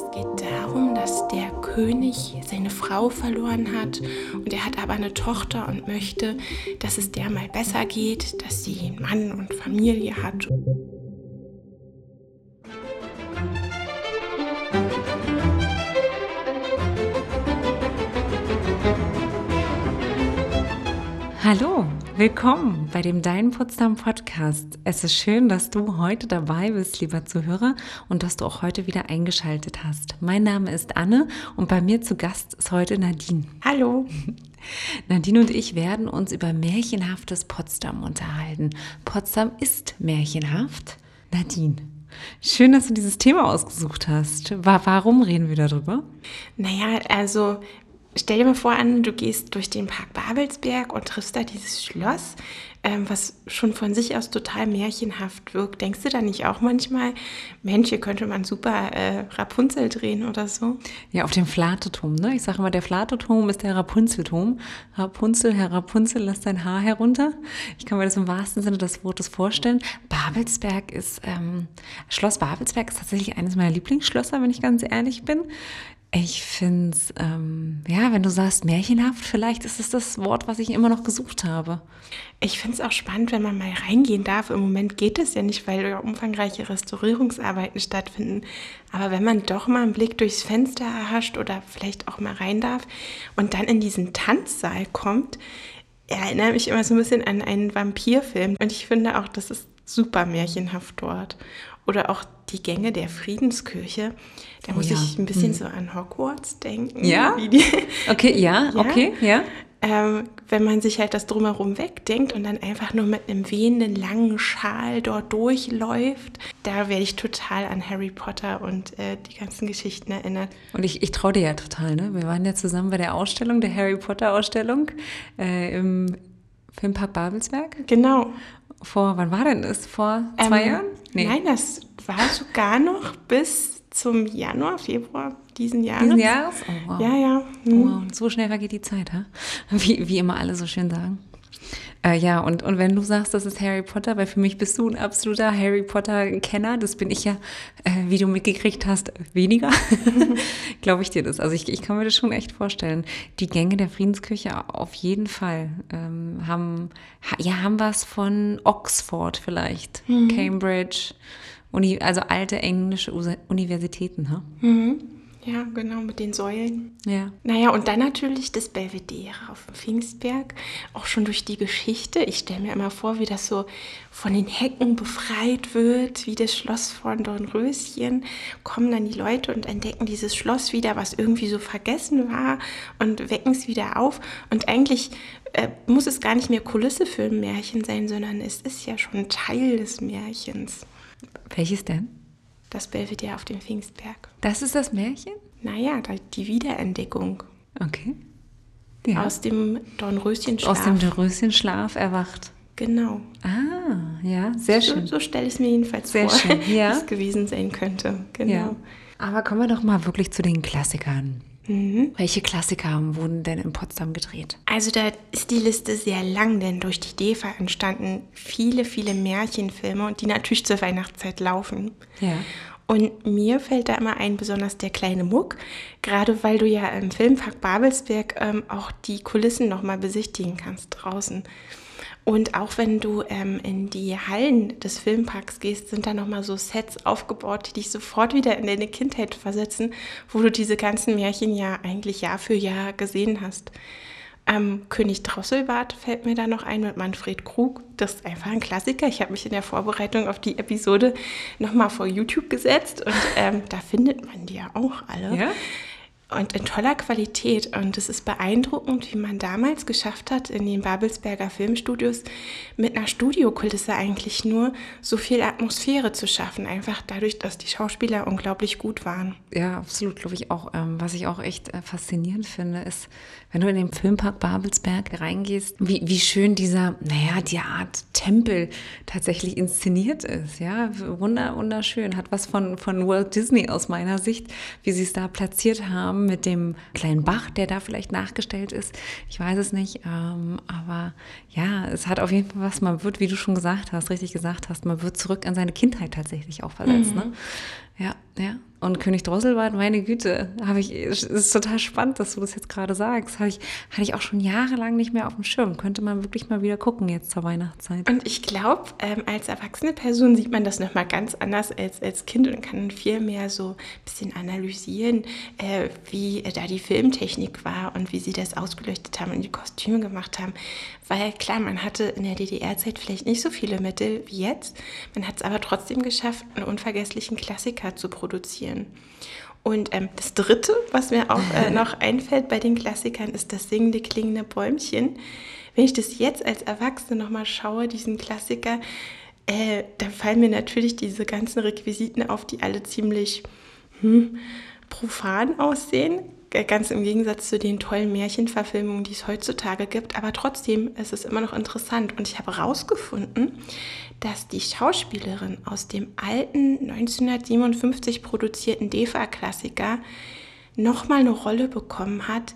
Es geht darum, dass der König seine Frau verloren hat und er hat aber eine Tochter und möchte, dass es der mal besser geht, dass sie Mann und Familie hat. Hallo, willkommen bei dem Dein Potsdam Podcast. Es ist schön, dass du heute dabei bist, lieber Zuhörer, und dass du auch heute wieder eingeschaltet hast. Mein Name ist Anne und bei mir zu Gast ist heute Nadine. Hallo. Nadine und ich werden uns über märchenhaftes Potsdam unterhalten. Potsdam ist märchenhaft. Nadine, Schön, dass du dieses Thema ausgesucht hast. Warum reden wir darüber? Naja, also Stell dir mal vor, an, du gehst durch den Park Babelsberg und triffst da dieses Schloss, ähm, was schon von sich aus total märchenhaft wirkt. Denkst du da nicht auch manchmal, Mensch, hier könnte man super äh, Rapunzel drehen oder so? Ja, auf dem Flateturm. Ne? Ich sage immer, der Flateturm ist der Rapunzelturm. Rapunzel, Herr Rapunzel, lass dein Haar herunter. Ich kann mir das im wahrsten Sinne des Wortes vorstellen. Babelsberg ist, ähm, Schloss Babelsberg ist tatsächlich eines meiner Lieblingsschlösser, wenn ich ganz ehrlich bin. Ich finde es, ähm, ja, wenn du sagst märchenhaft, vielleicht ist es das Wort, was ich immer noch gesucht habe. Ich finde es auch spannend, wenn man mal reingehen darf. Im Moment geht es ja nicht, weil ja umfangreiche Restaurierungsarbeiten stattfinden. Aber wenn man doch mal einen Blick durchs Fenster erhascht oder vielleicht auch mal rein darf und dann in diesen Tanzsaal kommt, erinnere mich immer so ein bisschen an einen Vampirfilm. Und ich finde auch, das ist super märchenhaft dort. Oder auch die Gänge der Friedenskirche. Da oh, muss ja. ich ein bisschen hm. so an Hogwarts denken. Ja? okay, ja, ja, okay, ja. Ähm, wenn man sich halt das drumherum wegdenkt und dann einfach nur mit einem wehenden langen Schal dort durchläuft, da werde ich total an Harry Potter und äh, die ganzen Geschichten erinnert. Und ich, ich traue dir ja total, ne? Wir waren ja zusammen bei der Ausstellung, der Harry Potter Ausstellung äh, im Filmpark Babelsberg. Genau. Vor, wann war denn das? Vor zwei ähm, Jahren? Nee. Nein, das war sogar noch bis zum Januar, Februar diesen Jahres. Diesen Jahres? Oh, wow. Ja, ja. Hm. Wow, so schnell vergeht die Zeit, ha? Wie, wie immer alle so schön sagen. Äh, ja, und, und wenn du sagst, das ist Harry Potter, weil für mich bist du ein absoluter Harry Potter-Kenner, das bin ich ja, äh, wie du mitgekriegt hast, weniger, glaube ich dir das. Also ich, ich kann mir das schon echt vorstellen. Die Gänge der Friedenskirche auf jeden Fall ähm, haben, ja, haben was von Oxford vielleicht, mhm. Cambridge, Uni, also alte englische Universitäten. Ha? Mhm. Ja, genau, mit den Säulen. Ja. Naja, und dann natürlich das Belvedere auf dem Pfingstberg, auch schon durch die Geschichte. Ich stelle mir immer vor, wie das so von den Hecken befreit wird, wie das Schloss von Dornröschen. Kommen dann die Leute und entdecken dieses Schloss wieder, was irgendwie so vergessen war und wecken es wieder auf. Und eigentlich äh, muss es gar nicht mehr Kulisse für ein Märchen sein, sondern es ist ja schon Teil des Märchens. Welches denn? Das Belvedere auf dem Pfingstberg. Das ist das Märchen? Naja, die Wiederentdeckung. Okay. Ja. Aus dem Dornröschenschlaf. Aus dem Dornröschenschlaf erwacht. Genau. Ah, ja, sehr so, schön. So stelle ich es mir jedenfalls sehr vor, schön. Ja. wie es gewesen sein könnte. Genau. Ja. Aber kommen wir doch mal wirklich zu den Klassikern. Mhm. Welche Klassiker wurden denn in Potsdam gedreht? Also da ist die Liste sehr lang, denn durch die DEFA entstanden viele, viele Märchenfilme, die natürlich zur Weihnachtszeit laufen. Ja. Und mir fällt da immer ein, besonders der kleine Muck, gerade weil du ja im Filmpark Babelsberg ähm, auch die Kulissen nochmal besichtigen kannst draußen. Und auch wenn du ähm, in die Hallen des Filmparks gehst, sind da nochmal so Sets aufgebaut, die dich sofort wieder in deine Kindheit versetzen, wo du diese ganzen Märchen ja eigentlich Jahr für Jahr gesehen hast. Ähm, König Drosselbart fällt mir da noch ein mit Manfred Krug. Das ist einfach ein Klassiker. Ich habe mich in der Vorbereitung auf die Episode nochmal vor YouTube gesetzt und ähm, da findet man die ja auch alle. Ja? Und in toller Qualität. Und es ist beeindruckend, wie man damals geschafft hat, in den Babelsberger Filmstudios mit einer Studiokulisse eigentlich nur so viel Atmosphäre zu schaffen. Einfach dadurch, dass die Schauspieler unglaublich gut waren. Ja, absolut, glaube ich auch. Ähm, was ich auch echt äh, faszinierend finde, ist, wenn du in den Filmpark Babelsberg reingehst, wie, wie schön dieser, naja, die Art Tempel tatsächlich inszeniert ist. Ja, Wunder, wunderschön. Hat was von, von Walt Disney aus meiner Sicht, wie sie es da platziert haben mit dem kleinen Bach, der da vielleicht nachgestellt ist. Ich weiß es nicht. Ähm, aber ja, es hat auf jeden Fall was, man wird, wie du schon gesagt hast, richtig gesagt hast, man wird zurück an seine Kindheit tatsächlich auch versetzt. Mhm. Ne? Ja, ja. Und König Drosselbart, meine Güte, habe ich, es ist total spannend, dass du das jetzt gerade sagst. Habe ich, hatte ich auch schon jahrelang nicht mehr auf dem Schirm. Könnte man wirklich mal wieder gucken jetzt zur Weihnachtszeit. Und ich glaube, ähm, als erwachsene Person sieht man das nochmal ganz anders als als Kind und kann viel mehr so ein bisschen analysieren, äh, wie da die Filmtechnik war und wie sie das ausgeleuchtet haben und die Kostüme gemacht haben. Weil klar, man hatte in der DDR-Zeit vielleicht nicht so viele Mittel wie jetzt. Man hat es aber trotzdem geschafft, einen unvergesslichen Klassiker zu produzieren spielen. Und ähm, das Dritte, was mir auch äh, noch einfällt bei den Klassikern, ist das singende, klingende Bäumchen. Wenn ich das jetzt als Erwachsene nochmal schaue, diesen Klassiker, äh, da fallen mir natürlich diese ganzen Requisiten auf, die alle ziemlich hm, profan aussehen. Ganz im Gegensatz zu den tollen Märchenverfilmungen, die es heutzutage gibt. Aber trotzdem ist es immer noch interessant. Und ich habe herausgefunden, dass die Schauspielerin aus dem alten 1957 produzierten DEFA-Klassiker nochmal eine Rolle bekommen hat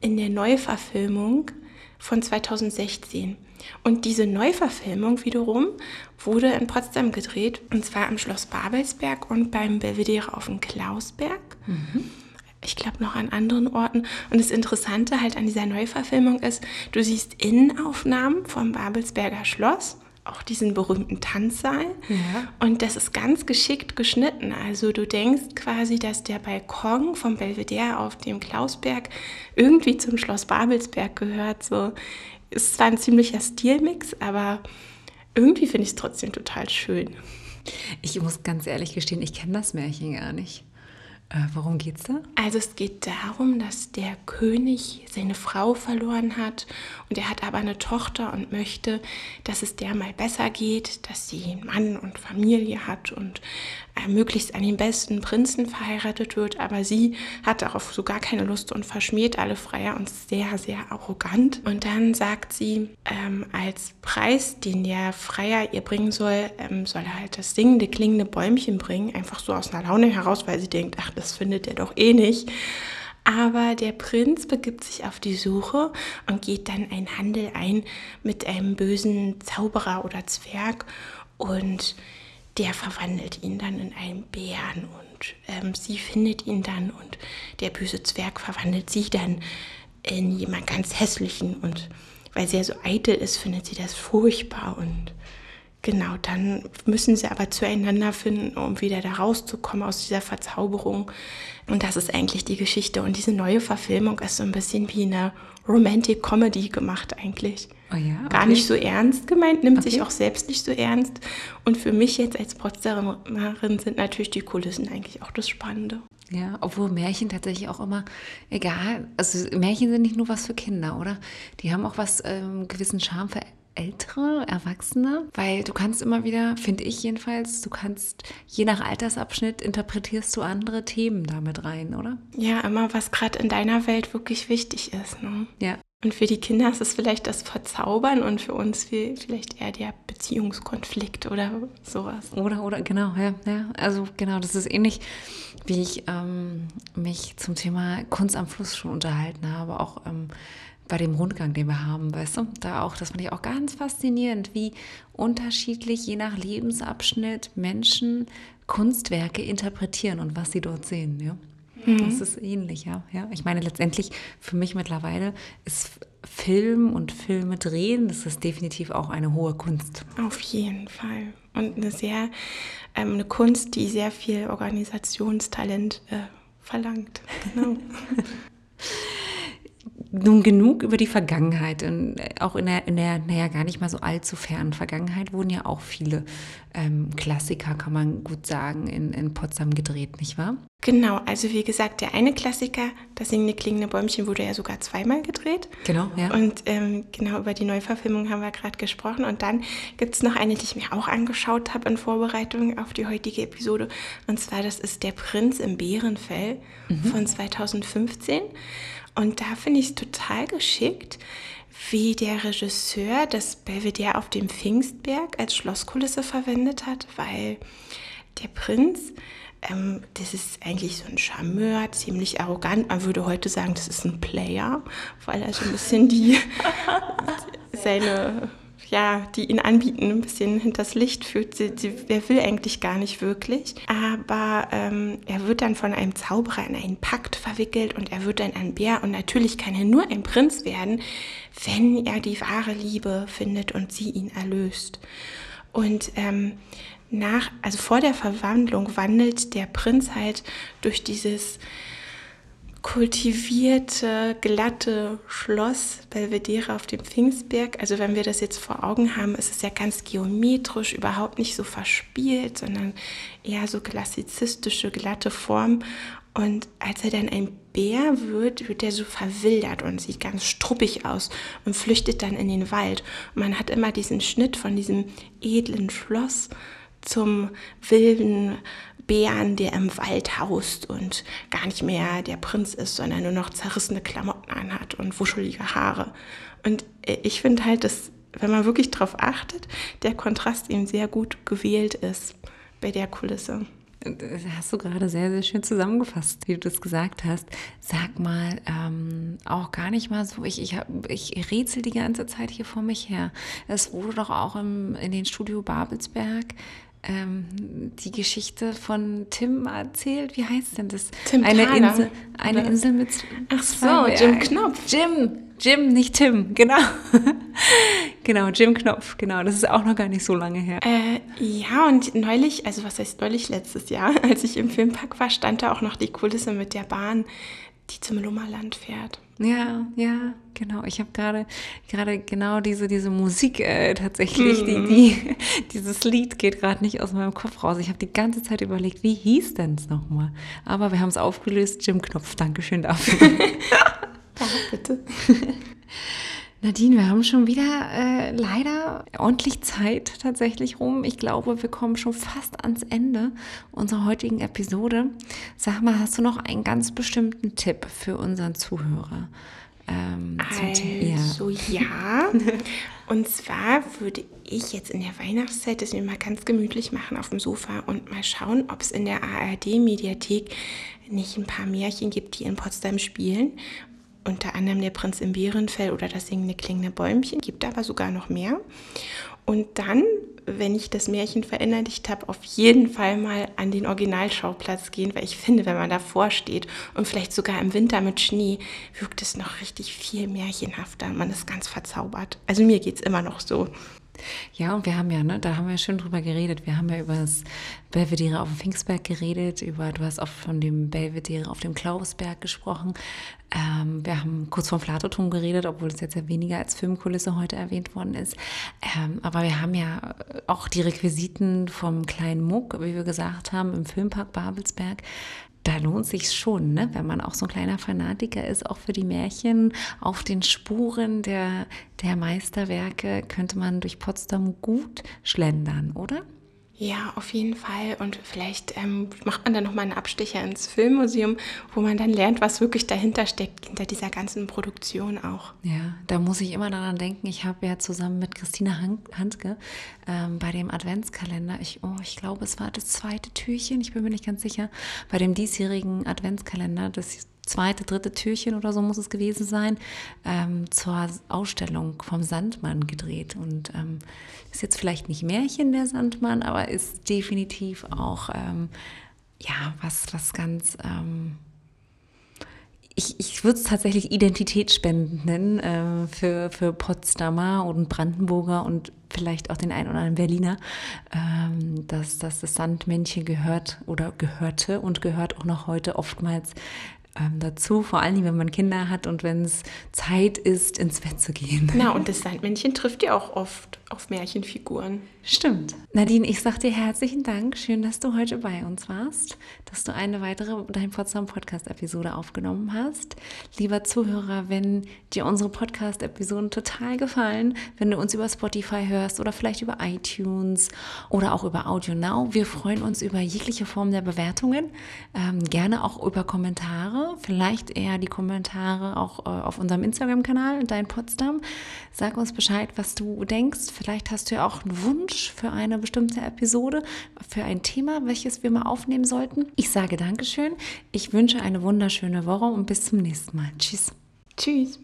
in der Neuverfilmung von 2016. Und diese Neuverfilmung wiederum wurde in Potsdam gedreht, und zwar am Schloss Babelsberg und beim Belvedere auf dem Klausberg. Mhm. Ich glaube noch an anderen Orten. Und das Interessante halt an dieser Neuverfilmung ist, du siehst Innenaufnahmen vom Babelsberger Schloss auch diesen berühmten Tanzsaal. Ja. Und das ist ganz geschickt geschnitten. Also du denkst quasi, dass der Balkon vom Belvedere auf dem Klausberg irgendwie zum Schloss Babelsberg gehört. So ist zwar ein ziemlicher Stilmix, aber irgendwie finde ich es trotzdem total schön. Ich muss ganz ehrlich gestehen, ich kenne das Märchen gar nicht. Äh, worum geht's da? Also es geht darum, dass der König seine Frau verloren hat und er hat aber eine Tochter und möchte, dass es der mal besser geht, dass sie Mann und Familie hat und äh, möglichst an den besten Prinzen verheiratet wird. Aber sie hat darauf so gar keine Lust und verschmäht alle Freier und ist sehr, sehr arrogant. Und dann sagt sie, ähm, als Preis, den der Freier ihr bringen soll, ähm, soll er halt das singende, klingende Bäumchen bringen, einfach so aus einer Laune heraus, weil sie denkt, ach, das findet er doch eh nicht. Aber der Prinz begibt sich auf die Suche und geht dann einen Handel ein mit einem bösen Zauberer oder Zwerg und der verwandelt ihn dann in einen Bären und ähm, sie findet ihn dann und der böse Zwerg verwandelt sie dann in jemand ganz hässlichen und weil sie ja so eitel ist, findet sie das furchtbar und genau, dann müssen sie aber zueinander finden, um wieder da rauszukommen aus dieser Verzauberung. Und das ist eigentlich die Geschichte. Und diese neue Verfilmung ist so ein bisschen wie eine Romantic Comedy gemacht eigentlich. Oh ja, okay. Gar nicht so ernst gemeint, nimmt okay. sich auch selbst nicht so ernst. Und für mich jetzt als Potsdamerin sind natürlich die Kulissen eigentlich auch das Spannende. Ja, obwohl Märchen tatsächlich auch immer, egal, also Märchen sind nicht nur was für Kinder, oder? Die haben auch was, ähm, gewissen Charme für ältere Erwachsene, weil du kannst immer wieder, finde ich jedenfalls, du kannst je nach Altersabschnitt interpretierst du andere Themen damit rein, oder? Ja, immer was gerade in deiner Welt wirklich wichtig ist. Ne? Ja. Und für die Kinder ist es vielleicht das Verzaubern und für uns vielleicht eher der Beziehungskonflikt oder sowas. Oder, oder, genau, ja, ja. Also genau, das ist ähnlich, wie ich ähm, mich zum Thema Kunst am Fluss schon unterhalten habe, auch ähm, bei dem Rundgang, den wir haben, weißt du, da auch, das fand ich auch ganz faszinierend, wie unterschiedlich je nach Lebensabschnitt Menschen Kunstwerke interpretieren und was sie dort sehen, ja. Mhm. Das ist ähnlich, ja. ja. Ich meine, letztendlich für mich mittlerweile ist Film und Filme drehen, das ist definitiv auch eine hohe Kunst. Auf jeden Fall. Und eine sehr, ähm, eine Kunst, die sehr viel Organisationstalent äh, verlangt. Genau. nun genug über die Vergangenheit. Und äh, auch in der, in der, naja, gar nicht mal so allzu fernen Vergangenheit wurden ja auch viele ähm, Klassiker, kann man gut sagen, in, in Potsdam gedreht, nicht wahr? Genau, also wie gesagt, der eine Klassiker, das singende klingende Bäumchen, wurde ja sogar zweimal gedreht. Genau, ja. Und ähm, genau über die Neuverfilmung haben wir gerade gesprochen. Und dann gibt es noch eine, die ich mir auch angeschaut habe in Vorbereitung auf die heutige Episode. Und zwar, das ist Der Prinz im Bärenfell mhm. von 2015. Und da finde ich es total geschickt, wie der Regisseur das Belvedere auf dem Pfingstberg als Schlosskulisse verwendet hat, weil der Prinz, ähm, das ist eigentlich so ein Charmeur, ziemlich arrogant. Man würde heute sagen, das ist ein Player, weil er so ein bisschen die seine ja, die ihn anbieten, ein bisschen hinters Licht führt. Sie, sie, wer will eigentlich gar nicht wirklich. Aber ähm, er wird dann von einem Zauberer in einen Pakt verwickelt und er wird dann ein Bär. Und natürlich kann er nur ein Prinz werden, wenn er die wahre Liebe findet und sie ihn erlöst. Und ähm, nach, also vor der Verwandlung wandelt der Prinz halt durch dieses kultivierte, glatte Schloss Belvedere auf dem Pfingstberg. Also wenn wir das jetzt vor Augen haben, ist es ja ganz geometrisch, überhaupt nicht so verspielt, sondern eher so klassizistische, glatte Form. Und als er dann ein Bär wird, wird er so verwildert und sieht ganz struppig aus und flüchtet dann in den Wald. Und man hat immer diesen Schnitt von diesem edlen Schloss zum wilden Bären, der im Wald haust und gar nicht mehr der Prinz ist, sondern nur noch zerrissene Klamotten anhat und wuschelige Haare. Und äh, ich finde halt, dass, wenn man wirklich darauf achtet, der Kontrast eben sehr gut gewählt ist bei der Kulisse. Das hast du gerade sehr, sehr schön zusammengefasst, wie du das gesagt hast. Sag mal, ähm, auch gar nicht mal so, ich, ich, ich rätsel die ganze Zeit hier vor mich her. Es wurde doch auch im, in den Studio Babelsberg ähm, die Geschichte von Tim erzählt. Wie heißt denn das? Tim eine Thaler, Insel, eine oder? Insel mit Ach so, Jim. Knopf. Jim, Jim, nicht Tim, genau. genau, Jim Knopf, genau. Das ist auch noch gar nicht so lange her. Äh, ja, und neulich, also was heißt neulich letztes Jahr, als ich im Filmpark war, stand da auch noch die Kulisse mit der Bahn, die zum Lummerland fährt. Ja, ja, genau. Ich habe gerade gerade genau diese diese Musik äh, tatsächlich, die, die dieses Lied geht gerade nicht aus meinem Kopf raus. Ich habe die ganze Zeit überlegt, wie hieß denn es nochmal? Aber wir haben es aufgelöst. Jim Knopf, Dankeschön dafür. Ja, bitte. Nadine, wir haben schon wieder äh, leider ordentlich Zeit tatsächlich rum. Ich glaube, wir kommen schon fast ans Ende unserer heutigen Episode. Sag mal, hast du noch einen ganz bestimmten Tipp für unseren Zuhörer? Ähm, Also ja. Und zwar würde ich jetzt in der Weihnachtszeit es mir mal ganz gemütlich machen auf dem Sofa und mal schauen, ob es in der ARD-Mediathek nicht ein paar Märchen gibt, die in Potsdam spielen. Unter anderem der Prinz im Bärenfell oder das singende klingende Bäumchen, gibt aber sogar noch mehr. Und dann, wenn ich das Märchen verinnerlicht habe, auf jeden Fall mal an den Originalschauplatz gehen, weil ich finde, wenn man davor steht und vielleicht sogar im Winter mit Schnee, wirkt es noch richtig viel märchenhafter. Man ist ganz verzaubert. Also mir geht es immer noch so. Ja, und wir haben ja, ne, da haben wir schon drüber geredet. Wir haben ja über das Belvedere auf dem Pfingstberg geredet, über, du hast auch von dem Belvedere auf dem Klausberg gesprochen. Ähm, wir haben kurz vom Flatoturm geredet, obwohl es jetzt ja weniger als Filmkulisse heute erwähnt worden ist. Ähm, aber wir haben ja auch die Requisiten vom kleinen Muck, wie wir gesagt haben, im Filmpark Babelsberg da lohnt sich schon, ne? wenn man auch so ein kleiner Fanatiker ist, auch für die Märchen. Auf den Spuren der, der Meisterwerke könnte man durch Potsdam gut schlendern, oder? Ja, auf jeden Fall. Und vielleicht ähm, macht man dann nochmal einen Abstecher ins Filmmuseum, wo man dann lernt, was wirklich dahinter steckt, hinter dieser ganzen Produktion auch. Ja, da muss ich immer daran denken. Ich habe ja zusammen mit Christina Han- Handke ähm, bei dem Adventskalender, ich, oh, ich glaube, es war das zweite Türchen, ich bin mir nicht ganz sicher, bei dem diesjährigen Adventskalender, das zweite, dritte Türchen oder so muss es gewesen sein, ähm, zur Ausstellung vom Sandmann gedreht. Und ähm, ist jetzt vielleicht nicht Märchen der Sandmann, aber ist definitiv auch ähm, ja was, was ganz ähm, ich, ich würde es tatsächlich identitätsspendend nennen äh, für, für Potsdamer und Brandenburger und vielleicht auch den einen oder anderen Berliner, ähm, dass, dass das Sandmännchen gehört oder gehörte und gehört auch noch heute oftmals ähm, dazu, vor allem wenn man Kinder hat und wenn es Zeit ist, ins Bett zu gehen. Na, und das Sandmännchen trifft ja auch oft auf Märchenfiguren. Stimmt. Nadine, ich sag dir herzlichen Dank. Schön, dass du heute bei uns warst, dass du eine weitere Dein Potsdam Podcast Episode aufgenommen hast. Lieber Zuhörer, wenn dir unsere Podcast Episoden total gefallen, wenn du uns über Spotify hörst oder vielleicht über iTunes oder auch über Audio Now, wir freuen uns über jegliche Form der Bewertungen, ähm, gerne auch über Kommentare, vielleicht eher die Kommentare auch äh, auf unserem Instagram-Kanal, Dein Potsdam. Sag uns Bescheid, was du denkst. Vielleicht hast du ja auch einen Wunsch für eine bestimmte Episode, für ein Thema, welches wir mal aufnehmen sollten. Ich sage Dankeschön. Ich wünsche eine wunderschöne Woche und bis zum nächsten Mal. Tschüss. Tschüss.